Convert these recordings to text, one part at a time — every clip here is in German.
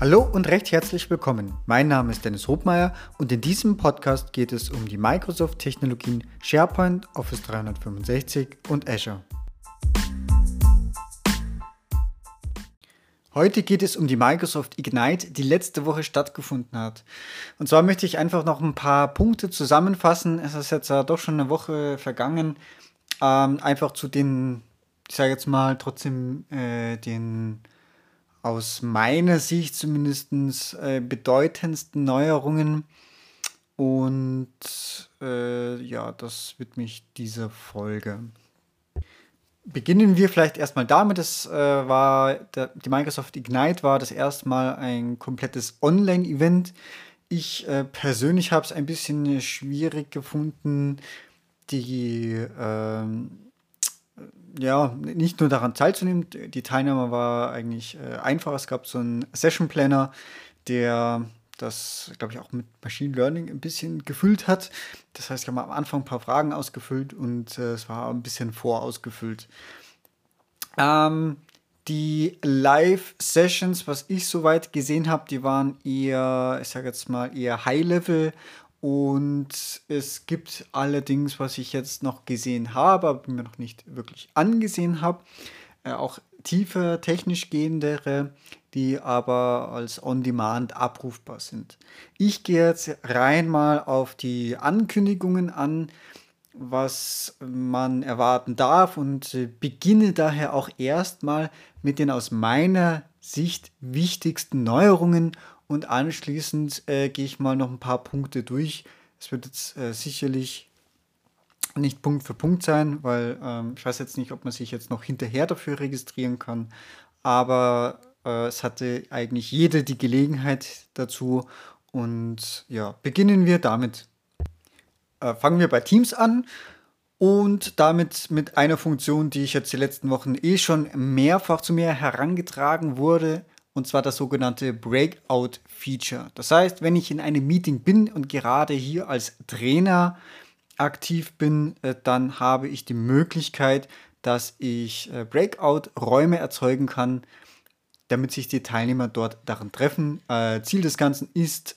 Hallo und recht herzlich willkommen. Mein Name ist Dennis Hobmeier und in diesem Podcast geht es um die Microsoft-Technologien SharePoint, Office 365 und Azure. Heute geht es um die Microsoft Ignite, die letzte Woche stattgefunden hat. Und zwar möchte ich einfach noch ein paar Punkte zusammenfassen. Es ist jetzt ja doch schon eine Woche vergangen. Ähm, einfach zu den, ich sage jetzt mal, trotzdem äh, den aus meiner Sicht zumindest äh, bedeutendsten Neuerungen. Und äh, ja, das wird mich dieser Folge. Beginnen wir vielleicht erstmal damit, das äh, war der, die Microsoft Ignite war das erste Mal ein komplettes Online-Event. Ich äh, persönlich habe es ein bisschen schwierig gefunden, die ähm, ja, nicht nur daran teilzunehmen. Die Teilnahme war eigentlich äh, einfach. Es gab so einen Session Planner, der das, glaube ich, auch mit Machine Learning ein bisschen gefüllt hat. Das heißt, ich habe am Anfang ein paar Fragen ausgefüllt und äh, es war ein bisschen vorausgefüllt. Ähm, die Live-Sessions, was ich soweit gesehen habe, die waren eher, ich sage jetzt mal, eher High-Level und es gibt allerdings, was ich jetzt noch gesehen habe, aber mir noch nicht wirklich angesehen habe, äh, auch tiefer technisch gehendere, die aber als On-Demand abrufbar sind. Ich gehe jetzt rein mal auf die Ankündigungen an, was man erwarten darf und beginne daher auch erstmal mit den aus meiner Sicht wichtigsten Neuerungen und anschließend äh, gehe ich mal noch ein paar Punkte durch. Es wird jetzt äh, sicherlich nicht Punkt für Punkt sein, weil ähm, ich weiß jetzt nicht, ob man sich jetzt noch hinterher dafür registrieren kann, aber äh, es hatte eigentlich jede die Gelegenheit dazu. Und ja, beginnen wir damit. Äh, fangen wir bei Teams an und damit mit einer Funktion, die ich jetzt die letzten Wochen eh schon mehrfach zu mir herangetragen wurde, und zwar das sogenannte Breakout-Feature. Das heißt, wenn ich in einem Meeting bin und gerade hier als Trainer aktiv bin, äh, dann habe ich die Möglichkeit, dass ich äh, Breakout-Räume erzeugen kann, damit sich die Teilnehmer dort darin treffen. Äh, Ziel des Ganzen ist,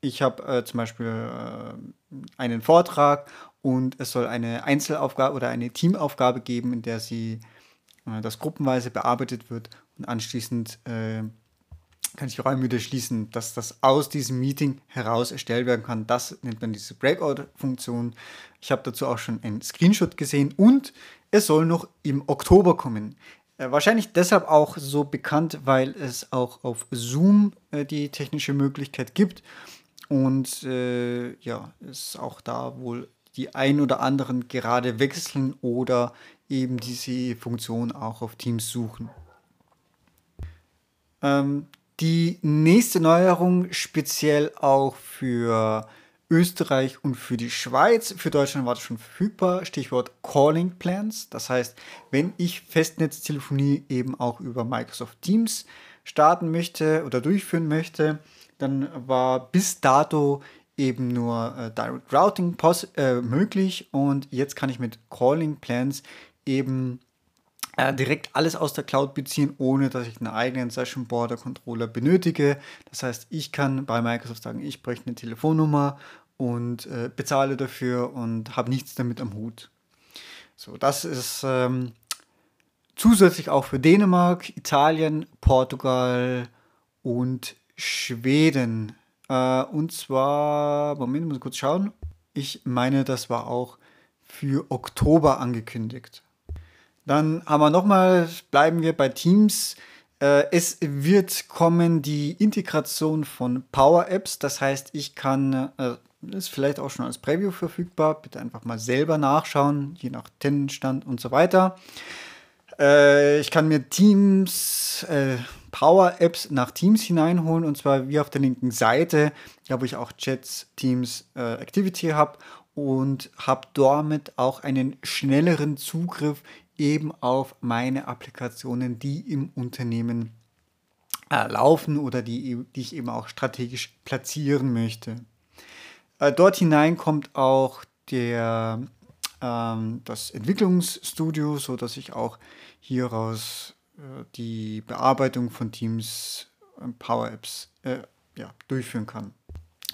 ich habe zum Beispiel einen Vortrag und es soll eine Einzelaufgabe oder eine Teamaufgabe geben, in der sie das gruppenweise bearbeitet wird und anschließend äh, kann ich Räume wieder schließen, dass das aus diesem Meeting heraus erstellt werden kann. Das nennt man diese Breakout-Funktion. Ich habe dazu auch schon einen Screenshot gesehen und es soll noch im Oktober kommen. Äh, wahrscheinlich deshalb auch so bekannt, weil es auch auf Zoom äh, die technische Möglichkeit gibt und äh, ja, es auch da wohl die ein oder anderen gerade wechseln oder eben diese Funktion auch auf Teams suchen. Ähm, die nächste Neuerung speziell auch für Österreich und für die Schweiz. Für Deutschland war das schon verfügbar. Stichwort Calling Plans. Das heißt, wenn ich Festnetztelefonie eben auch über Microsoft Teams starten möchte oder durchführen möchte, dann war bis dato eben nur äh, Direct Routing äh, möglich und jetzt kann ich mit Calling Plans eben äh, direkt alles aus der Cloud beziehen, ohne dass ich einen eigenen Session Border Controller benötige. Das heißt, ich kann bei Microsoft sagen, ich bräuchte eine Telefonnummer und äh, bezahle dafür und habe nichts damit am Hut. So, das ist ähm, zusätzlich auch für Dänemark, Italien, Portugal und Schweden. Äh, und zwar, Moment, muss ich kurz schauen. Ich meine, das war auch für Oktober angekündigt. Dann haben wir nochmal, bleiben wir bei Teams. Äh, es wird kommen die Integration von Power Apps. Das heißt, ich kann, äh, ist vielleicht auch schon als Preview verfügbar. Bitte einfach mal selber nachschauen, je nach Tendenstand und so weiter. Äh, ich kann mir Teams, äh, Power Apps nach Teams hineinholen und zwar wie auf der linken Seite, da wo ich auch Chats, Teams, Activity habe und habe damit auch einen schnelleren Zugriff eben auf meine Applikationen, die im Unternehmen äh, laufen oder die, die ich eben auch strategisch platzieren möchte. Äh, dort hinein kommt auch der, ähm, das Entwicklungsstudio, sodass ich auch hieraus äh, die Bearbeitung von Teams ähm, Power Apps äh, ja, durchführen kann.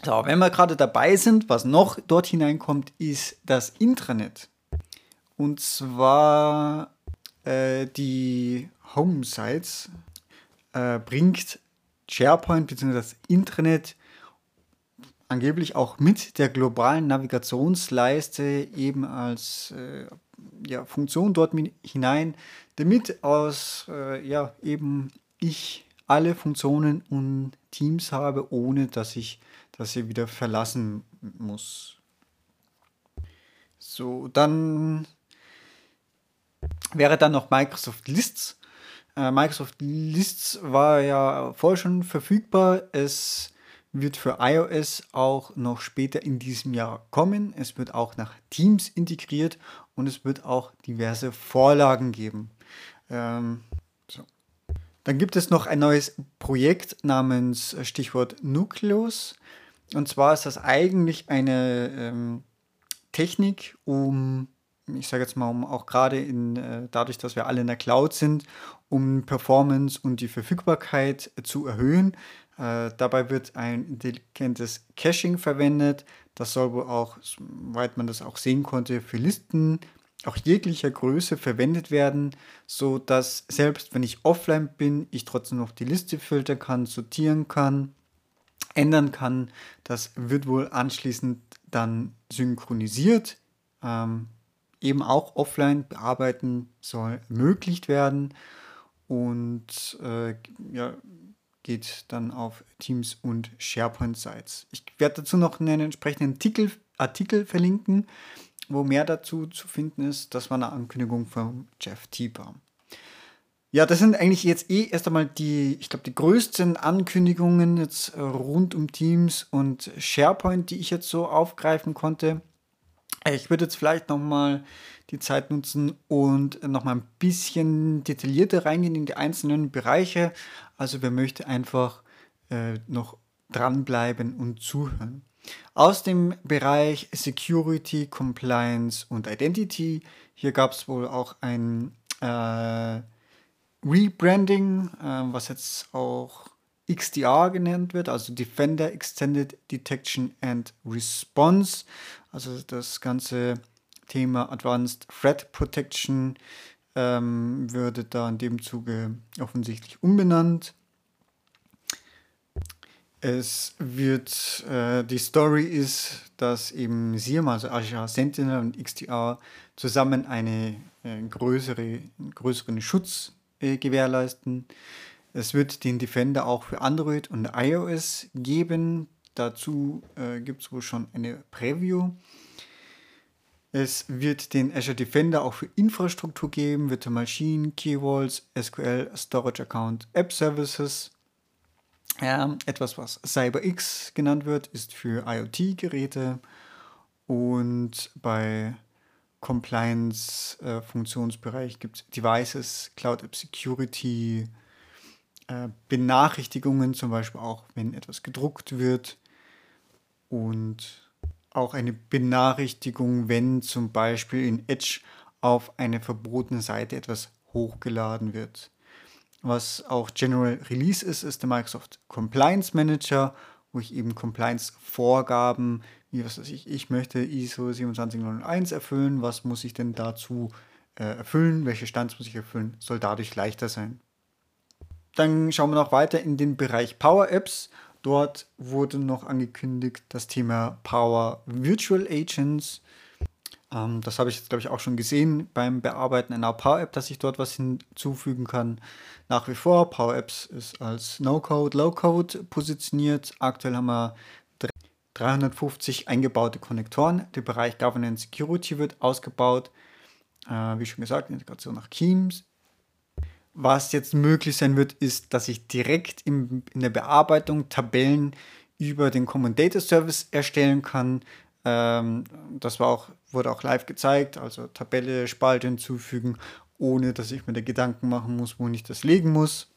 So, wenn wir gerade dabei sind, was noch dort hineinkommt, ist das Intranet. Und zwar äh, die Home-Sites äh, bringt SharePoint bzw. das Intranet angeblich auch mit der globalen Navigationsleiste eben als äh, ja, Funktion dort hinein, damit aus äh, ja, eben ich alle Funktionen und Teams habe, ohne dass ich das hier wieder verlassen muss. So, dann wäre dann noch Microsoft Lists. Äh, Microsoft Lists war ja vorher schon verfügbar. Es wird für iOS auch noch später in diesem Jahr kommen. Es wird auch nach Teams integriert und es wird auch diverse Vorlagen geben. Ähm, so. Dann gibt es noch ein neues Projekt namens äh, Stichwort Nucleus. Und zwar ist das eigentlich eine ähm, Technik, um, ich sage jetzt mal, um auch gerade in, äh, dadurch, dass wir alle in der Cloud sind, um Performance und die Verfügbarkeit zu erhöhen. Äh, dabei wird ein intelligentes Caching verwendet. Das soll wohl auch, soweit man das auch sehen konnte, für Listen auch jeglicher Größe verwendet werden, so dass selbst wenn ich offline bin, ich trotzdem noch die Liste filtern kann, sortieren kann, ändern kann. Das wird wohl anschließend dann synchronisiert. Ähm, eben auch offline bearbeiten soll ermöglicht werden und äh, ja, geht dann auf Teams und SharePoint-Sites. Ich werde dazu noch einen entsprechenden Artikel, Artikel verlinken, wo mehr dazu zu finden ist. Das war eine Ankündigung von Jeff Tieper. Ja, das sind eigentlich jetzt eh erst einmal die, ich glaube, die größten Ankündigungen jetzt äh, rund um Teams und SharePoint, die ich jetzt so aufgreifen konnte. Ich würde jetzt vielleicht nochmal die Zeit nutzen und nochmal ein bisschen detaillierter reingehen in die einzelnen Bereiche. Also wer möchte einfach äh, noch dranbleiben und zuhören. Aus dem Bereich Security, Compliance und Identity, hier gab es wohl auch ein äh, Rebranding, äh, was jetzt auch XDR genannt wird, also Defender Extended Detection and Response. Also das ganze Thema Advanced Threat Protection ähm, würde da in dem Zuge offensichtlich umbenannt. Es wird, äh, die Story ist, dass eben SIEM, also Azure Sentinel und XDR zusammen eine äh, größere, größeren Schutz äh, gewährleisten. Es wird den Defender auch für Android und iOS geben. Dazu äh, gibt es wohl schon eine Preview. Es wird den Azure Defender auch für Infrastruktur geben, Virtual Machine, Keywalls, SQL, Storage Account, App Services. Ähm, etwas, was CyberX genannt wird, ist für IoT-Geräte und bei Compliance-Funktionsbereich äh, gibt es Devices, Cloud App Security, äh, Benachrichtigungen, zum Beispiel auch, wenn etwas gedruckt wird und auch eine Benachrichtigung, wenn zum Beispiel in Edge auf eine verbotene Seite etwas hochgeladen wird. Was auch General Release ist, ist der Microsoft Compliance Manager, wo ich eben Compliance-Vorgaben, wie was weiß ich, ich möchte ISO 27001 erfüllen, was muss ich denn dazu äh, erfüllen, welche Stands muss ich erfüllen, soll dadurch leichter sein. Dann schauen wir noch weiter in den Bereich Power Apps. Dort wurde noch angekündigt das Thema Power Virtual Agents. Ähm, das habe ich jetzt, glaube ich, auch schon gesehen beim Bearbeiten einer Power App, dass ich dort was hinzufügen kann. Nach wie vor, Power Apps ist als No-Code, Low-Code positioniert. Aktuell haben wir 350 eingebaute Konnektoren. Der Bereich Governance Security wird ausgebaut. Äh, wie schon gesagt, Integration nach Teams, was jetzt möglich sein wird, ist, dass ich direkt im, in der Bearbeitung Tabellen über den Common Data Service erstellen kann. Ähm, das war auch, wurde auch live gezeigt, also Tabelle, Spalte hinzufügen, ohne dass ich mir da Gedanken machen muss, wo ich das legen muss.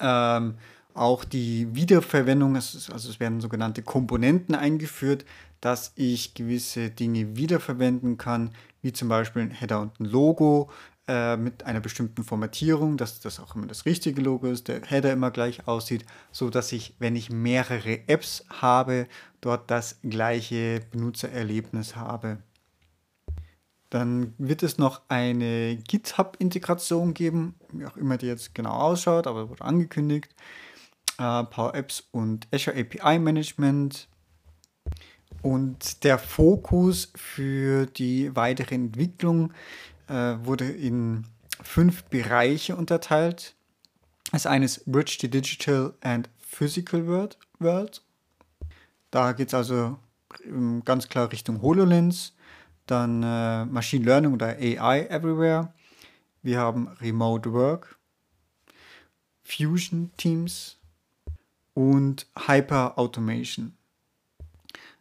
Ähm, auch die Wiederverwendung, also es werden sogenannte Komponenten eingeführt, dass ich gewisse Dinge wiederverwenden kann, wie zum Beispiel ein Header und ein Logo, äh, mit einer bestimmten Formatierung, dass das auch immer das richtige Logo ist, der Header immer gleich aussieht, so dass ich, wenn ich mehrere Apps habe, dort das gleiche Benutzererlebnis habe. Dann wird es noch eine GitHub-Integration geben, wie auch immer die jetzt genau ausschaut, aber wurde angekündigt. Äh, Power Apps und Azure API Management. Und der Fokus für die weitere Entwicklung wurde in fünf Bereiche unterteilt. Das eine ist Bridge the Digital and Physical World. World. Da geht es also ähm, ganz klar Richtung HoloLens dann äh, Machine Learning oder AI Everywhere. Wir haben Remote Work, Fusion Teams und Hyper Automation,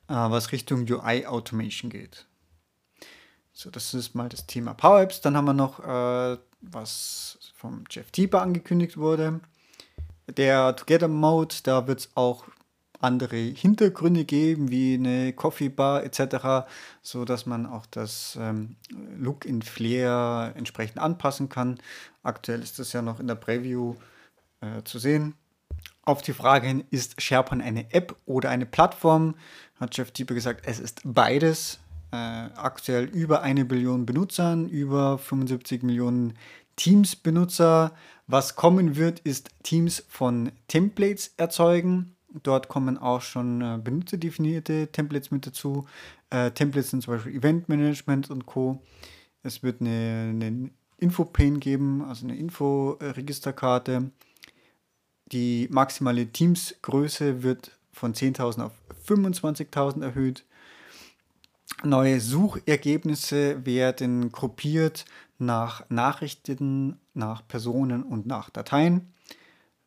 äh, was Richtung UI Automation geht. So, das ist mal das Thema Power Apps. Dann haben wir noch, äh, was vom Jeff Tieper angekündigt wurde. Der Together Mode, da wird es auch andere Hintergründe geben, wie eine Coffee Bar etc., so dass man auch das ähm, Look in Flair entsprechend anpassen kann. Aktuell ist das ja noch in der Preview äh, zu sehen. Auf die Frage hin, ist SharePoint eine App oder eine Plattform, hat Jeff Dieper gesagt, es ist beides. Äh, aktuell über eine Billion Benutzern, über 75 Millionen Teams-Benutzer. Was kommen wird, ist Teams von Templates erzeugen Dort kommen auch schon äh, benutzerdefinierte Templates mit dazu. Äh, Templates sind zum Beispiel Event Management und Co. Es wird eine, eine Infopane geben, also eine Inforegisterkarte. Die maximale Teamsgröße wird von 10.000 auf 25.000 erhöht. Neue Suchergebnisse werden gruppiert nach Nachrichten, nach Personen und nach Dateien.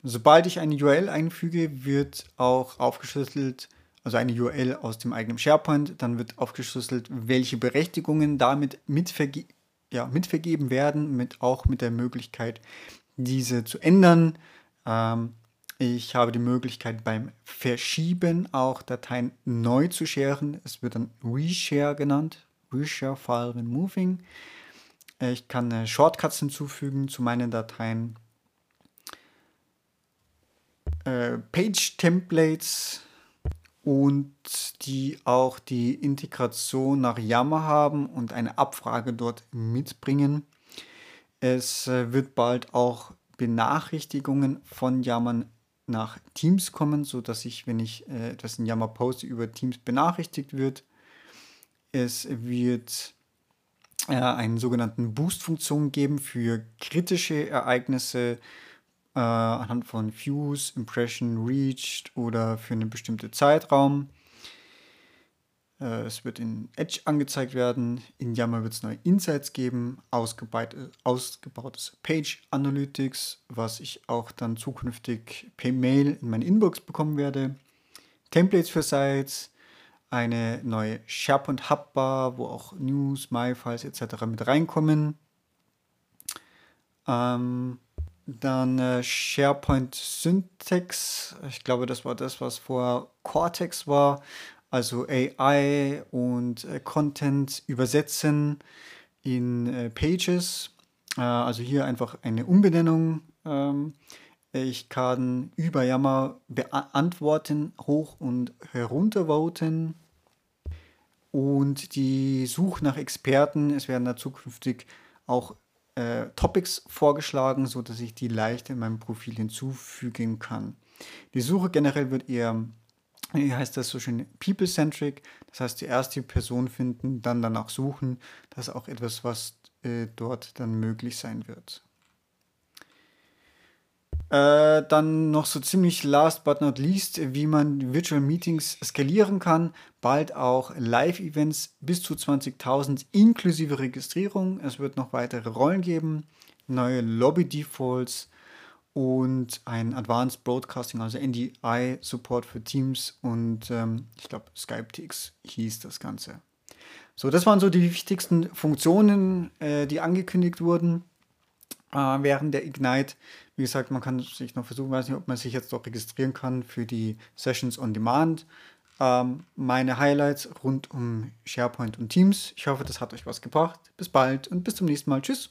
Sobald ich eine URL einfüge, wird auch aufgeschlüsselt, also eine URL aus dem eigenen SharePoint, dann wird aufgeschlüsselt, welche Berechtigungen damit mitverge ja, mitvergeben werden, mit, auch mit der Möglichkeit, diese zu ändern. Ähm, ich habe die Möglichkeit beim Verschieben auch Dateien neu zu sharen. Es wird dann Reshare genannt, Reshare File Removing. Ich kann äh, Shortcuts hinzufügen zu meinen Dateien äh, Page-Templates und die auch die Integration nach Yammer haben und eine Abfrage dort mitbringen. Es äh, wird bald auch Benachrichtigungen von Yammer nach Teams kommen, sodass ich, wenn ich äh, etwas in Yammer poste, über Teams benachrichtigt wird. Es wird äh, einen sogenannten Boost-Funktion geben für kritische Ereignisse, äh, anhand von Views, Impression Reached oder für einen bestimmten Zeitraum. Äh, es wird in Edge angezeigt werden. In Yammer wird es neue Insights geben, ausgebaut, ausgebautes Page Analytics, was ich auch dann zukünftig per Mail in meine Inbox bekommen werde. Templates für Sites, eine neue SharePoint Hubbar, wo auch News, MyFiles etc. mit reinkommen. Ähm, dann äh, SharePoint Syntax. Ich glaube, das war das, was vor Cortex war. Also AI und äh, Content übersetzen in äh, Pages. Äh, also hier einfach eine Umbenennung. Ähm, ich kann über Yammer beantworten, hoch und herunter voten. Und die Suche nach Experten, es werden da zukünftig auch äh, Topics vorgeschlagen, sodass ich die leicht in meinem Profil hinzufügen kann. Die Suche generell wird eher, wie heißt das so schön, people-centric. Das heißt, die Person finden, dann danach suchen. Das ist auch etwas, was äh, dort dann möglich sein wird. Äh, dann noch so ziemlich last but not least, wie man Virtual Meetings skalieren kann. Bald auch Live-Events bis zu 20.000 inklusive Registrierung. Es wird noch weitere Rollen geben, neue Lobby-Defaults und ein Advanced Broadcasting, also NDI-Support für Teams und ähm, ich glaube SkypeTX hieß das Ganze. So, das waren so die wichtigsten Funktionen, äh, die angekündigt wurden äh, während der Ignite. Wie gesagt, man kann sich noch versuchen, weiß nicht, ob man sich jetzt doch registrieren kann für die Sessions on Demand. Ähm, meine Highlights rund um SharePoint und Teams. Ich hoffe, das hat euch was gebracht. Bis bald und bis zum nächsten Mal. Tschüss.